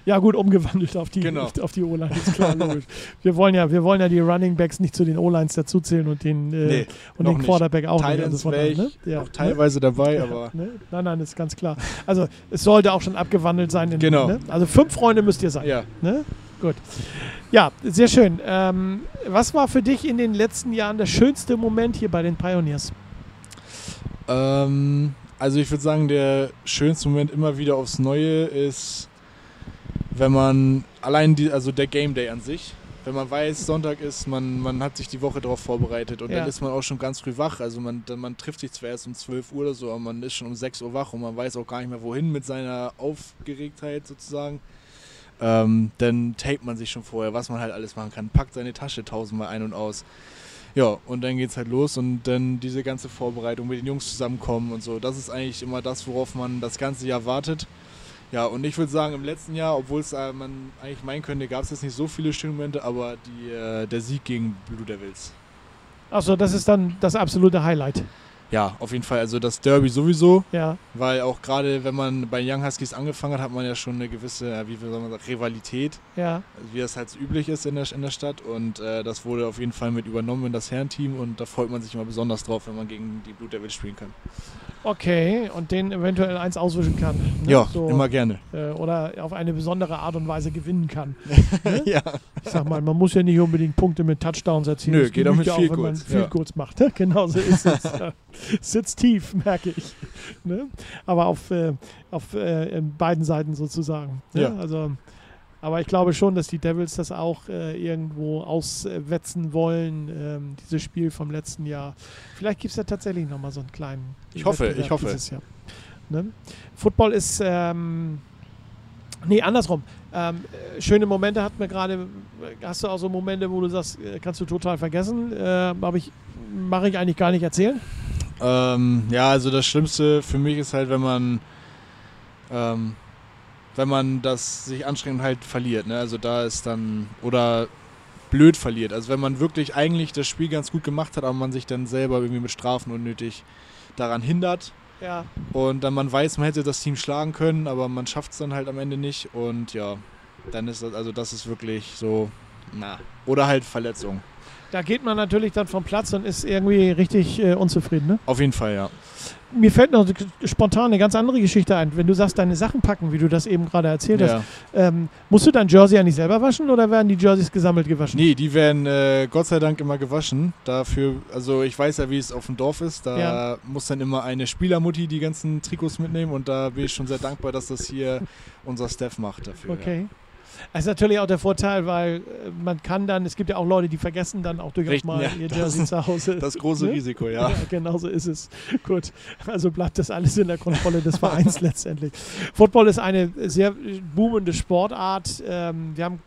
Ja gut, umgewandelt auf die, Genau. auf, die O-Line, ist klar, logisch. Wir wollen ja, wir wollen ja die Running Backs nicht zu den O-Lines dazuzählen und den, äh, Nee, und den nicht. Quarterback auch nicht. Titans von wäre daher, ich ne? Ja, auch teilweise dabei, Ja, aber ne? Nein, nein, ist ganz klar. Also es sollte auch schon abgewandelt sein. In, Genau. Ne? Also fünf Freunde müsst ihr sein. ja. Ne? Gut. Ja, sehr schön. Ähm, was war für dich in den letzten Jahren der schönste Moment hier bei den Pioneers? Ähm, also ich würde sagen, der schönste Moment immer wieder aufs Neue ist, wenn man allein die, also der Game Day an sich, wenn man weiß, Sonntag ist, man, man hat sich die Woche darauf vorbereitet und Ja. dann ist man auch schon ganz früh wach. Also man, man trifft sich zwar erst um 12 Uhr oder so, aber man ist schon um 6 Uhr wach und man weiß auch gar nicht mehr wohin mit seiner Aufgeregtheit sozusagen. Ähm, dann tapet man sich schon vorher, was man halt alles machen kann. Packt seine Tasche tausendmal ein und aus. Ja, und dann geht's halt los und dann diese ganze Vorbereitung mit den Jungs zusammenkommen und so. Das ist eigentlich immer das, worauf man das ganze Jahr wartet. Ja, und ich würde sagen, im letzten Jahr, obwohl es äh, man eigentlich meinen könnte, gab es jetzt nicht so viele schöne Momente, aber die, äh, der Sieg gegen Blue Devils. Achso, das ist dann das absolute Highlight. Ja, auf jeden Fall. Also das Derby sowieso, Ja, weil auch gerade wenn man bei Young Huskies angefangen hat, hat man ja schon eine gewisse, wie soll man sagen, Rivalität, ja. wie das halt üblich ist in der, in der Stadt. Und äh, das wurde auf jeden Fall mit übernommen in das Herrenteam und da freut man sich immer besonders drauf, wenn man gegen die Blue Devils spielen kann. Okay, und den eventuell eins auswischen kann. ne? Ja, So, immer gerne. Äh, oder auf eine besondere Art und Weise gewinnen kann. ja. Ich sag mal, man muss ja nicht unbedingt Punkte mit Touchdowns erzielen. Nö, Es geht auch mit ja Field wenn man ja. Goals macht. genau so ist es. Sitzt tief, merke ich. Ne? Aber auf, äh, auf äh, beiden Seiten sozusagen. Ne? Ja. Also, aber ich glaube schon, dass die Devils das auch äh, irgendwo auswetzen wollen, ähm, dieses Spiel vom letzten Jahr. Vielleicht gibt es ja tatsächlich nochmal so einen kleinen. Ich hoffe, Wettbewerb ich hoffe. Dieses Jahr. Ne? Football ist. Ähm, Nee, andersrum. Ähm, äh, schöne Momente hat mir gerade. Hast du auch so Momente, wo du sagst, äh, kannst du total vergessen? Äh, ich mache ich eigentlich gar nicht erzählen. Ähm, ja, also das Schlimmste für mich ist halt, wenn man, ähm, wenn man das sich anstrengend halt verliert. Ne? Also da ist dann, oder blöd verliert. Also wenn man wirklich eigentlich das Spiel ganz gut gemacht hat, aber man sich dann selber irgendwie mit Strafen unnötig daran hindert. Ja. Und dann man weiß, man hätte das Team schlagen können, aber man schafft es dann halt am Ende nicht. Und ja, dann ist das, also das ist wirklich so, na. Oder halt Verletzung. Da geht man natürlich dann vom Platz und ist irgendwie richtig äh, unzufrieden. Ne? Auf jeden Fall, ja. Mir fällt noch spontan eine ganz andere Geschichte ein. Wenn du sagst, deine Sachen packen, wie du das eben gerade erzählt hast, ja. ähm, musst du dein Jersey ja nicht selber waschen oder werden die Jerseys gesammelt gewaschen? Nee, die werden äh, Gott sei Dank immer gewaschen. Dafür, also ich weiß ja, wie es auf dem Dorf ist. Da Ja. muss dann immer eine Spielermutti die ganzen Trikots mitnehmen und da bin ich schon sehr dankbar, dass das hier unser Staff macht dafür. Okay. Das ist natürlich auch der Vorteil, weil äh, man kann dann, es gibt ja auch Leute, die vergessen dann auch durchaus Richten, mal ja, ihr Jersey zu Hause. Das große Ne? Risiko, ja. Ja, genau so ist es. Gut, also bleibt das alles in der Kontrolle des Vereins letztendlich. Football ist eine sehr boomende Sportart. Ähm, wir haben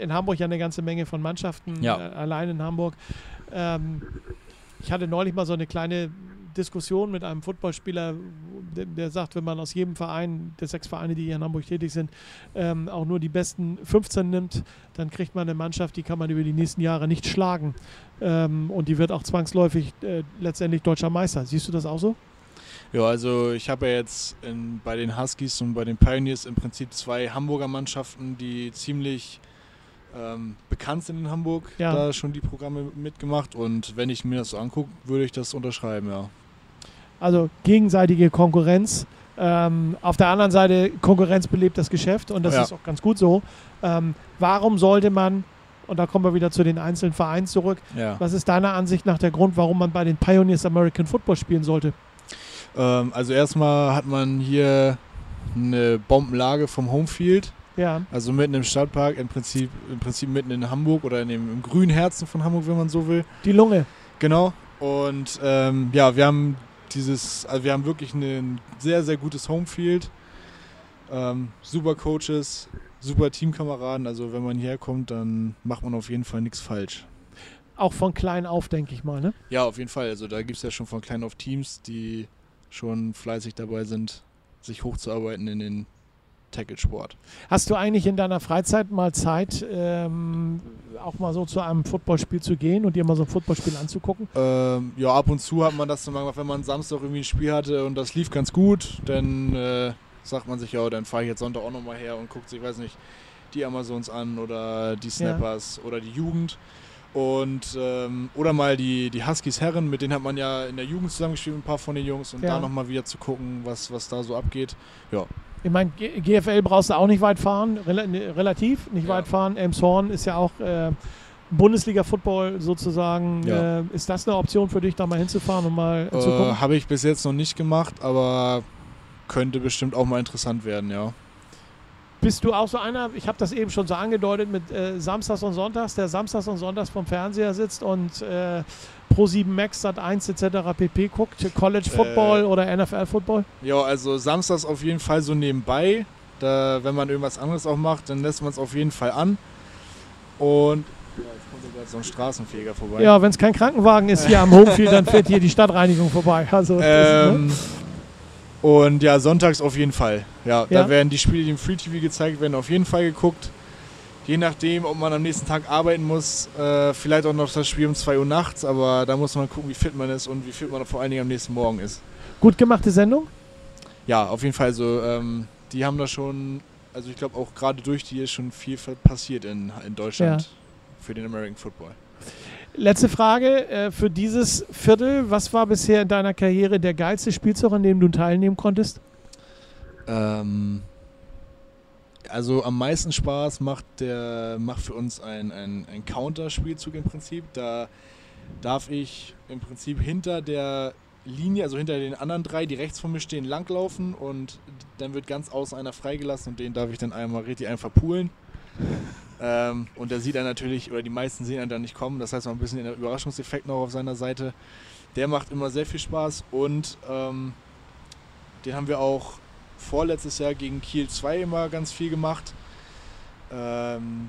in Hamburg ja eine ganze Menge von Mannschaften, Ja. äh, allein in Hamburg. Ähm, ich hatte neulich mal so eine kleine Diskussion mit einem Footballspieler, der, der sagt, wenn man aus jedem Verein, der sechs Vereine, die hier in Hamburg tätig sind, ähm, auch nur die besten 15 nimmt, dann kriegt man eine Mannschaft, die kann man über die nächsten Jahre nicht schlagen. Ähm, und die wird auch zwangsläufig äh, letztendlich deutscher Meister. Siehst du das auch so? Ja, also ich habe ja jetzt in, bei den Huskies und bei den Pioneers im Prinzip zwei Hamburger Mannschaften, die ziemlich ähm, bekannt sind in Hamburg, Ja. da schon die Programme mitgemacht und wenn ich mir das so angucke, würde ich das unterschreiben, ja. Also gegenseitige Konkurrenz. Ähm, auf der anderen Seite, Konkurrenz belebt das Geschäft und das Ja. ist auch ganz gut so. Ähm, warum sollte man, und da kommen wir wieder zu den einzelnen Vereinen zurück, ja. was ist deiner Ansicht nach der Grund, warum man bei den Pioneers American Football spielen sollte? Ähm, also erstmal hat man hier eine Bombenlage vom Homefield, Ja, also mitten im Stadtpark, im Prinzip, im Prinzip mitten in Hamburg oder in dem, im grünen Herzen von Hamburg, wenn man so will. die Lunge. Genau. Und ähm, ja, wir haben dieses, also wir haben wirklich ein sehr, sehr gutes Homefield. Ähm, super Coaches, super Teamkameraden. Also wenn man hierher kommt, dann macht man auf jeden Fall nichts falsch. Auch von klein auf, denke ich mal. Ne? Ja, auf jeden Fall. Also da gibt es ja schon von klein auf Teams, die schon fleißig dabei sind, sich hochzuarbeiten in den Tackle-Sport. Hast du eigentlich in deiner Freizeit mal Zeit, ähm, auch mal so zu einem Footballspiel zu gehen und dir mal so ein Footballspiel anzugucken? Ähm, ja, ab und zu hat man das dann mal gemacht, wenn man Samstag irgendwie ein Spiel hatte und das lief ganz gut, dann äh, sagt man sich, ja, dann fahre ich jetzt Sonntag auch nochmal her und guckt sich, ich weiß nicht, die Amazons an oder die Snappers oder die Jugend. Und ähm, oder mal die, die Huskies Herren, mit denen hat man ja in der Jugend zusammengespielt, ein paar von den Jungs, und Ja. da nochmal wieder zu gucken, was, was da so abgeht. Ja, Ich meine, GFL brauchst du auch nicht weit fahren, rela ne, relativ nicht Ja. weit fahren. Elmshorn ist ja auch äh, Bundesliga-Football sozusagen. Ja. Äh, ist das eine Option für dich, da mal hinzufahren und mal äh, zu gucken? habe ich bis jetzt noch nicht gemacht, aber könnte bestimmt auch mal interessant werden, ja. Bist du auch so einer, ich habe das eben schon so angedeutet, mit äh, Samstags und Sonntags, der Samstags und Sonntags vom Fernseher sitzt und äh, Pro7 Max, Sat 1 etc. pp. guckt, College Football Äh. oder NFL Football? Ja, also samstags auf jeden Fall so nebenbei. Da, wenn man irgendwas anderes auch macht, dann lässt man es auf jeden Fall an. Und ja, jetzt kommt sogar so ein Straßenfeger vorbei. Ja, wenn es kein Krankenwagen ist hier am Homefield, dann fährt hier die Stadtreinigung vorbei. Also, das, ne? Und ja, sonntags auf jeden Fall. Ja, Ja? da werden die Spiele, die im Free TV gezeigt werden, auf jeden Fall geguckt. Je nachdem, ob man am nächsten Tag arbeiten muss, äh, vielleicht auch noch das Spiel um 2 Uhr nachts, aber da muss man gucken, wie fit man ist und wie fit man vor allen Dingen am nächsten Morgen ist. Gut gemachte Sendung? Ja, auf jeden Fall so. Ähm, die haben da schon, also ich glaube auch gerade durch die ist schon viel passiert in, in Deutschland Ja. für den American Football. Letzte Frage äh, für dieses Viertel. Was war bisher in deiner Karriere der geilste Spielzug, an dem du teilnehmen konntest? Ähm, also am meisten Spaß macht der macht für uns ein, ein, ein Counter-Spielzug im Prinzip. Da darf ich im Prinzip hinter der Linie, also hinter den anderen drei, die rechts von mir stehen, langlaufen und dann wird ganz außen einer freigelassen und den darf ich dann einmal richtig einfach poolen. Ähm, und der sieht dann natürlich, oder die meisten sehen ihn dann nicht kommen, das heißt noch ein bisschen der Überraschungseffekt noch auf seiner Seite. Der macht immer sehr viel Spaß und ähm, den haben wir auch vorletztes Jahr gegen Kiel 2 immer ganz viel gemacht. Ähm,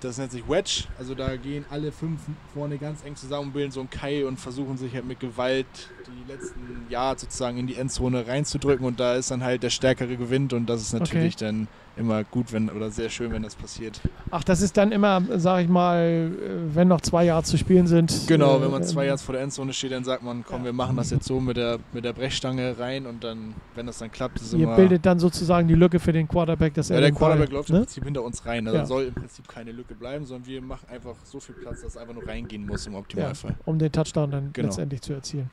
das nennt sich Wedge, also da gehen alle fünf vorne ganz eng zusammen, bilden so einen Kai und versuchen sich halt mit Gewalt die letzten Jahre sozusagen in die Endzone reinzudrücken. Und da ist dann halt der Stärkere gewinnt. Und das ist natürlich dann immer gut, wenn oder sehr schön, wenn das passiert. Ach, das ist dann immer, sag ich mal, äh, wenn noch zwei Jahre zu spielen sind. Genau, äh, wenn man zwei ähm, Jahre vor der Endzone steht, dann sagt man, komm, Ja. wir machen das jetzt so mit der, mit der Brechstange rein und dann, wenn das dann klappt, ist Ihr immer... bildet dann sozusagen die Lücke für den Quarterback, dass Ja, er der den Ball, Quarterback läuft im ne? Prinzip hinter uns rein. Also Ja. soll im Prinzip keine Lücke bleiben, sondern wir machen einfach so viel Platz, dass er einfach nur reingehen muss im Optimalfall. um den Touchdown dann Genau. letztendlich zu erzielen.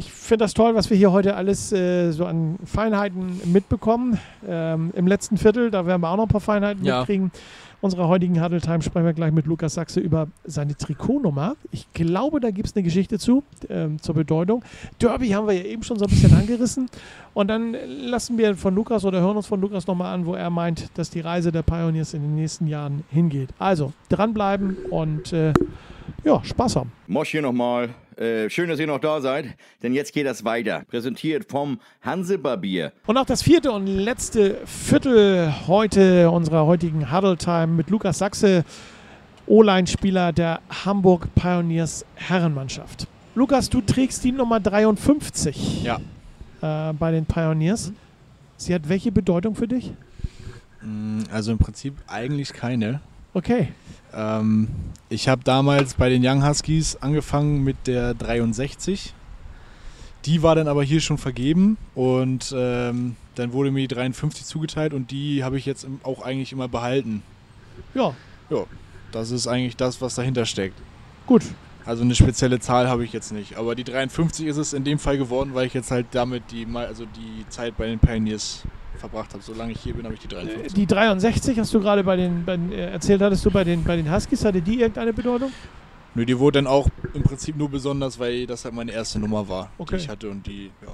Ich finde das toll, was wir hier heute alles äh, so an Feinheiten mitbekommen. Ähm, Im letzten Viertel, da werden wir auch noch ein paar Feinheiten Ja. mitkriegen. Unserer heutigen Huddle Time sprechen wir gleich mit Lukas Sachse über seine Trikotnummer. Ich glaube, da gibt es eine Geschichte zu, ähm, zur Bedeutung. Derby haben wir ja eben schon so ein bisschen angerissen. Und dann lassen wir von Lukas oder hören uns von Lukas nochmal an, wo er meint, dass die Reise der Pioneers in den nächsten Jahren hingeht. Also, dranbleiben und äh, ja, Spaß haben. Mosch hier nochmal. Äh, schön, dass ihr noch da seid, denn jetzt geht das weiter. Präsentiert vom Hansebarbier. Und auch das vierte und letzte Viertel heute unserer heutigen Huddle Time mit Lukas Sachse, O-Line-Spieler der Hamburg Pioneers Herrenmannschaft. Lukas, du trägst die Nummer 53 Ja. äh, bei den Pioneers. Sie hat welche Bedeutung für dich? Mm, Also im Prinzip eigentlich keine. Okay. Ähm, ich habe damals bei den Young Huskies angefangen mit der 63. Die war dann aber hier schon vergeben und ähm, dann wurde mir die 53 zugeteilt und die habe ich jetzt auch eigentlich immer behalten. Ja, Das ist eigentlich das, was dahinter steckt. gut. Also eine spezielle Zahl habe ich jetzt nicht. Aber die 53 ist es in dem Fall geworden, weil ich jetzt halt damit die, also die Zeit bei den Pioneers verbracht habe. Solange ich hier bin, habe ich die 53. Die 63 hast du gerade bei den, bei äh, erzählt, hattest du bei den, bei den Huskies, hatte die irgendeine Bedeutung? Nö, die wurde dann auch im Prinzip nur besonders, weil das halt meine erste Nummer war, Okay. die ich hatte und die, ja.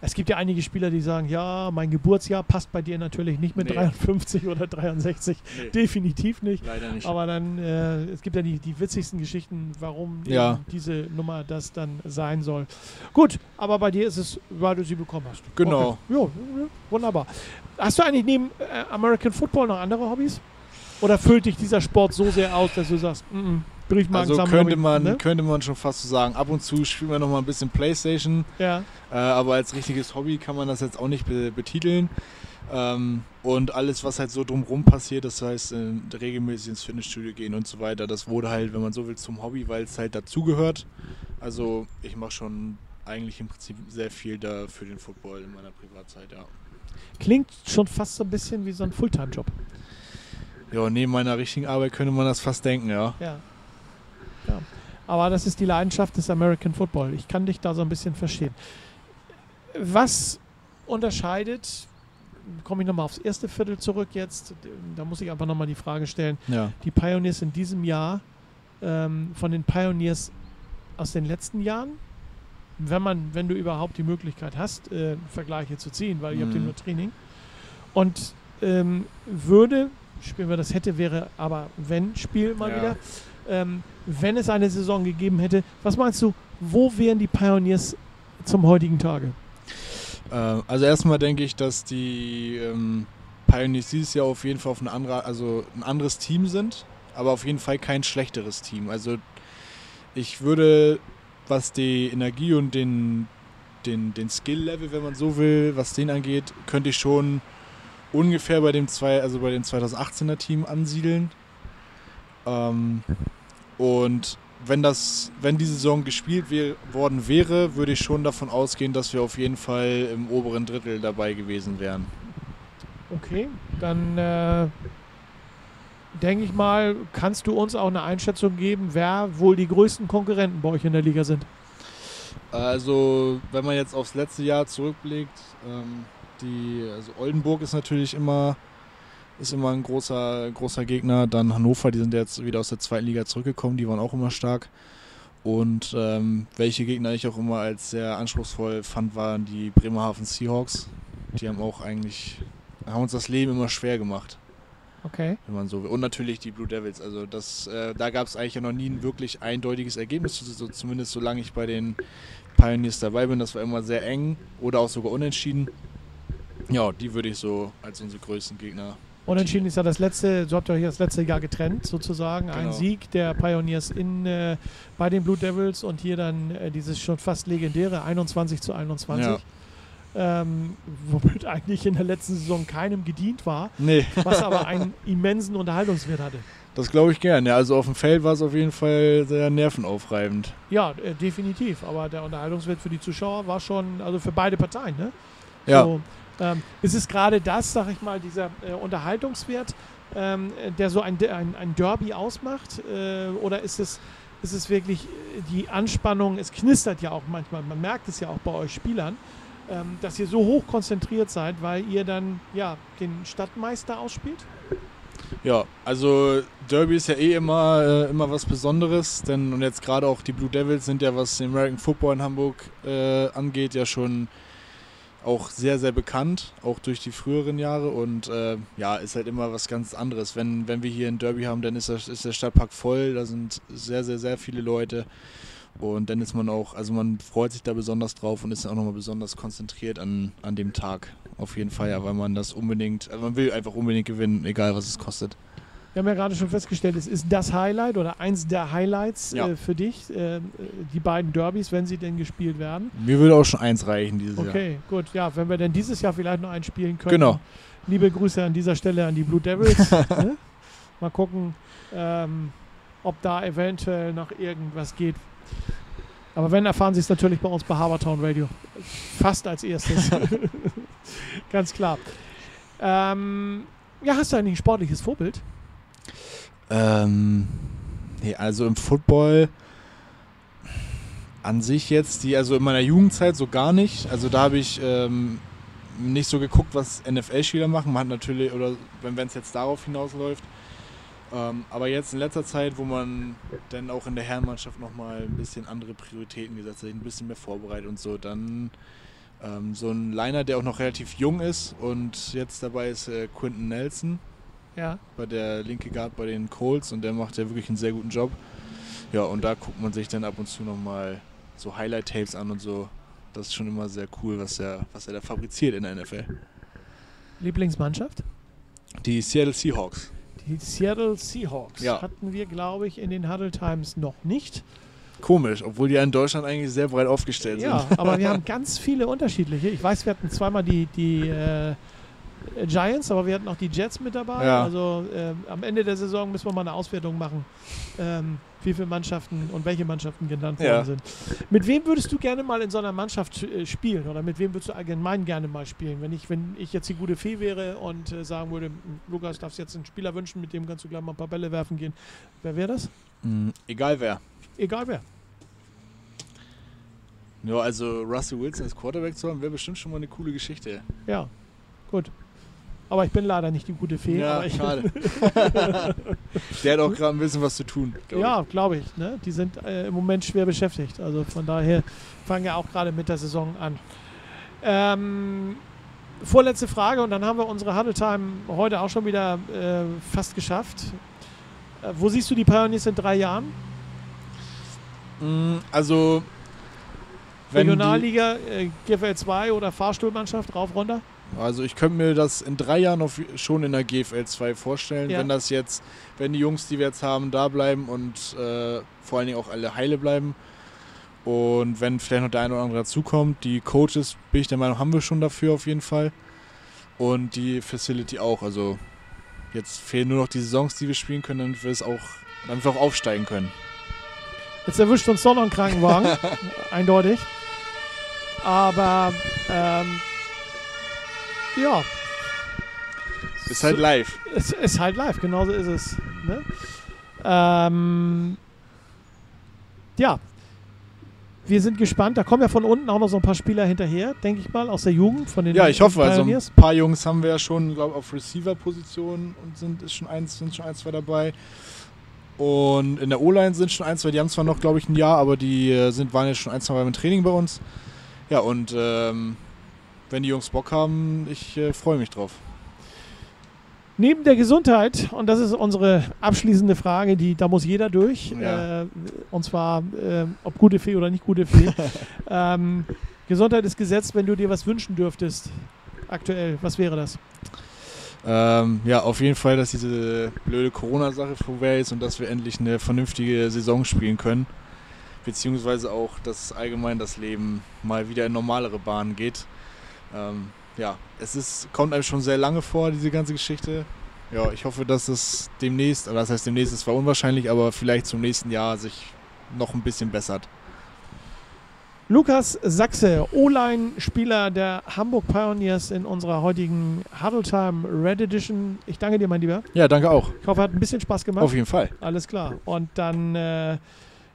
Es gibt ja einige Spieler, die sagen, ja, mein Geburtsjahr passt bei dir natürlich nicht mit Nee. 53 oder 63. Nee, Definitiv nicht. leider nicht. Aber dann, äh, es gibt ja die, die witzigsten Geschichten, warum Ja. diese Nummer das dann sein soll. Gut, aber bei dir ist es, weil du sie bekommen hast. Genau. Okay. Jo, ja, wunderbar. Hast du eigentlich neben äh, American Football noch andere Hobbys? Oder füllt dich dieser Sport so sehr aus, dass du sagst, mm -mm, Briefmarken also könnte man, Ne? könnte man schon fast so sagen, ab und zu spielen wir noch mal ein bisschen Playstation, Ja. äh, aber als richtiges Hobby kann man das jetzt auch nicht be betiteln. Ähm, und alles, was halt so drumrum passiert, das heißt äh, regelmäßig ins Fitnessstudio gehen und so weiter, das wurde halt, wenn man so will, zum Hobby, weil es halt dazugehört. Also ich mache schon eigentlich im Prinzip sehr viel da für den Football in meiner Privatzeit, ja. Klingt schon fast so ein bisschen wie so ein Fulltime-Job. Ja, neben meiner richtigen Arbeit könnte man das fast denken, ja. Ja. ja. Aber das ist die Leidenschaft des American Football. Ich kann dich da so ein bisschen verstehen. Was unterscheidet, komme ich nochmal aufs erste Viertel zurück jetzt, da muss ich einfach nochmal die Frage stellen, Ja. die Pioneers in diesem Jahr ähm, von den Pioneers aus den letzten Jahren? Wenn man, wenn du überhaupt die Möglichkeit hast, äh, Vergleiche zu ziehen, weil ich habe Mhm. nur Training. Und ähm, würde, spielen wir das hätte, wäre aber wenn Spiel mal Ja. wieder, ähm, wenn es eine Saison gegeben hätte, was meinst du, wo wären die Pioneers zum heutigen Tage? Äh, also erstmal denke ich, dass die ähm, Pioneers dieses Jahr auf jeden Fall auf ein, anderer, also ein anderes Team sind, aber auf jeden Fall kein schlechteres Team. Also ich würde, was die Energie und den, den, den Skill-Level, wenn man so will, was den angeht, könnte ich schon ungefähr bei dem zwei, also bei dem 2018er Team ansiedeln. Ähm, und wenn das, wenn die Saison gespielt wär, worden wäre, würde ich schon davon ausgehen, dass wir auf jeden Fall im oberen Drittel dabei gewesen wären. Okay, dann äh, denke ich mal, kannst du uns auch eine Einschätzung geben, wer wohl die größten Konkurrenten bei euch in der Liga sind? Also, wenn man jetzt aufs letzte Jahr zurückblickt, ähm, die, also Oldenburg ist natürlich immer, ist immer ein großer, großer Gegner. Dann Hannover, die sind jetzt wieder aus der zweiten Liga zurückgekommen, die waren auch immer stark. Und ähm, welche Gegner ich auch immer als sehr anspruchsvoll fand, waren die Bremerhaven Seahawks. Die haben auch eigentlich, haben uns das Leben immer schwer gemacht Okay. wenn man so will. Und natürlich die Blue Devils. Also das, äh, da gab es eigentlich ja noch nie ein wirklich eindeutiges Ergebnis, so, zumindest solange ich bei den Pioneers dabei bin. Das war immer sehr eng oder auch sogar unentschieden. Ja, die würde ich so als unsere größten Gegner. Unentschieden ist ja das letzte, so habt ihr euch das letzte Jahr getrennt, sozusagen. Ein Genau. Sieg der Pioneers in, äh, bei den Blue Devils und hier dann äh, dieses schon fast legendäre 21 zu 21. Ja. Ähm, womit eigentlich in der letzten Saison keinem gedient war, Nee, was aber einen immensen Unterhaltungswert hatte. das glaube ich gern. Ja, also auf dem Feld war es auf jeden Fall sehr nervenaufreibend. Ja, äh, definitiv. Aber der Unterhaltungswert für die Zuschauer war schon, also für beide Parteien, ne? Ja, So, ähm, ist es gerade das, sag ich mal, dieser äh, Unterhaltungswert, ähm, äh, der so ein, ein, ein Derby ausmacht? Äh, oder ist es, ist es wirklich äh, die Anspannung? Es knistert ja auch manchmal, man merkt es ja auch bei euch Spielern, ähm, dass ihr so hoch konzentriert seid, weil ihr dann ja den Stadtmeister ausspielt? Ja, also Derby ist ja eh immer, äh, immer was Besonderes, denn und jetzt gerade auch die Blue Devils sind ja, was den American Football in Hamburg äh, angeht, ja schon auch sehr, sehr bekannt, auch durch die früheren Jahre und äh, ja, ist halt immer was ganz anderes. Wenn, wenn wir hier ein Derby haben, dann ist, das, ist der Stadtpark voll, da sind sehr, sehr, sehr viele Leute und dann ist man auch, also man freut sich da besonders drauf und ist auch nochmal besonders konzentriert an, an dem Tag. Auf jeden Fall, ja, weil man das unbedingt, also man will einfach unbedingt gewinnen, egal was es kostet. Wir haben ja gerade schon festgestellt, es ist das Highlight oder eins der Highlights Ja. äh, für dich, äh, die beiden Derbys, wenn sie denn gespielt werden. Mir würde auch schon eins reichen dieses Jahr. Okay, gut. Ja, wenn wir denn dieses Jahr vielleicht noch einspielen können. Genau. Liebe Grüße an dieser Stelle an die Blue Devils. ne? Mal gucken, ähm, ob da eventuell noch irgendwas geht. Aber wenn, erfahren Sie es natürlich bei uns bei Habertown Radio. Fast als erstes. Ganz klar. Ähm, ja, hast du eigentlich ein sportliches Vorbild? Ähm, nee, also im Football an sich jetzt, die, also in meiner Jugendzeit so gar nicht. Also da habe ich ähm, nicht so geguckt, was NFL-Spieler machen. Man hat natürlich, oder wenn es jetzt darauf hinausläuft. Ähm, aber jetzt in letzter Zeit, wo man dann auch in der Herrenmannschaft nochmal ein bisschen andere Prioritäten gesetzt hat, ein bisschen mehr vorbereitet und so, dann ähm, so ein Liner, der auch noch relativ jung ist und jetzt dabei ist äh, Quinton Nelson Ja. bei der linke Guard bei den Colts und der macht ja wirklich einen sehr guten Job. Ja, und da guckt man sich dann ab und zu nochmal so Highlight-Tapes an und so. Das ist schon immer sehr cool, was er, was er da fabriziert in der NFL. Lieblingsmannschaft? Die Seattle Seahawks. Die Seattle Seahawks Ja. hatten wir, glaube ich, in den Huddle Times noch nicht. Komisch, obwohl die ja in Deutschland eigentlich sehr breit aufgestellt Ja, sind. aber wir haben ganz viele unterschiedliche. Ich weiß, wir hatten zweimal die, die äh, Giants, aber wir hatten auch die Jets mit dabei. Ja. Also ähm, am Ende der Saison müssen wir mal eine Auswertung machen, ähm, wie viele Mannschaften und welche Mannschaften genannt worden Ja. sind. Mit wem würdest du gerne mal in so einer Mannschaft äh, spielen oder mit wem würdest du allgemein gerne mal spielen? Wenn ich, wenn ich jetzt die gute Fee wäre und äh, sagen würde, "M, Lukas, darfst jetzt einen Spieler wünschen, mit dem kannst du gleich mal ein paar Bälle werfen gehen. Wer wäre das? Mm, Egal wer. Egal wer. Ja, also Russell Wilson als Quarterback zu haben, wäre bestimmt schon mal eine coole Geschichte. Ja, gut. Aber ich bin leider nicht die gute Fee. ja, schade. der hat auch gerade ein bisschen was zu tun. glaub Ja, glaube ich. Ne? Die sind äh, im Moment schwer beschäftigt. Also von daher fangen wir auch gerade mit der Saison an. Ähm, vorletzte Frage und dann haben wir unsere Huddle Time heute auch schon wieder äh, fast geschafft. Äh, wo siehst du die Pioneers in drei Jahren? Mm, also wenn Regionalliga, äh, GFL 2 oder Fahrstuhlmannschaft, rauf, runter? Also ich könnte mir das in drei Jahren auf, schon in der GFL 2 vorstellen, Ja. wenn das jetzt, wenn die Jungs, die wir jetzt haben, da bleiben und äh, vor allen Dingen auch alle heile bleiben. Und wenn vielleicht noch der eine oder andere dazukommt, die Coaches, bin ich der Meinung, haben wir schon dafür auf jeden Fall. Und die Facility auch. Also jetzt fehlen nur noch die Saisons, die wir spielen können, damit wir es auch, damit wir auch aufsteigen können. Jetzt erwischt uns doch noch ein Krankenwagen, eindeutig. Aber ähm, ja, Ist halt live. es ist halt live, genauso ist es. Ne? Ähm, ja, wir sind gespannt. Da kommen ja von unten auch noch so ein paar Spieler hinterher, denke ich mal, aus der Jugend, von den Ja, ich hoffe, also ein paar Jungs haben wir ja schon, glaube auf Receiver-Position und sind, ist schon eins, sind schon ein, zwei dabei. Und in der O-Line sind schon ein, zwei, die haben zwar noch, glaube ich, ein Jahr, aber die äh, sind, waren jetzt schon ein, zwei Mal im Training bei uns. Ja, und ähm, wenn die Jungs Bock haben, ich äh, freue mich drauf. Neben der Gesundheit, und das ist unsere abschließende Frage, die, da muss jeder durch, Ja. äh, und zwar äh, ob gute Fee oder nicht gute Fee. ähm, Gesundheit ist gesetzt, wenn du dir was wünschen dürftest, aktuell, was wäre das? Ähm, ja, auf jeden Fall, dass diese blöde Corona-Sache vorbei ist und dass wir endlich eine vernünftige Saison spielen können. Beziehungsweise auch, dass allgemein das Leben mal wieder in normalere Bahnen geht. Ähm, ja, es ist, kommt einem schon sehr lange vor, diese ganze Geschichte. Ja, ich hoffe, dass es demnächst, oder das heißt demnächst, ist zwar unwahrscheinlich, aber vielleicht zum nächsten Jahr sich noch ein bisschen bessert. Lukas Sachse, O-Line-Spieler der Hamburg Pioneers in unserer heutigen Huddle Time Red Edition. Ich danke dir, mein Lieber. Ja, danke auch. Ich hoffe, hat ein bisschen Spaß gemacht. Auf jeden Fall. Alles klar. Und dann äh,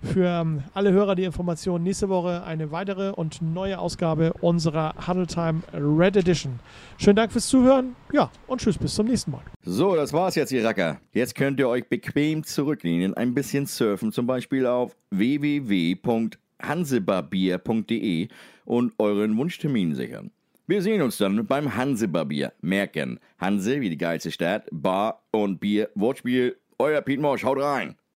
für ähm, alle Hörer die Information nächste Woche eine weitere und neue Ausgabe unserer Huddle Time Red Edition. Schönen Dank fürs Zuhören. Ja, und tschüss, bis zum nächsten Mal. So, das war's jetzt, ihr Racker. Jetzt könnt ihr euch bequem zurücklehnen, ein bisschen surfen, zum Beispiel auf www.hansebarbier.de und euren Wunschtermin sichern. Wir sehen uns dann beim Hansebarbier. Merken, Hanse wie die geilste Stadt, Bar und Bier, Wortspiel. Euer Piet Morsch, haut rein.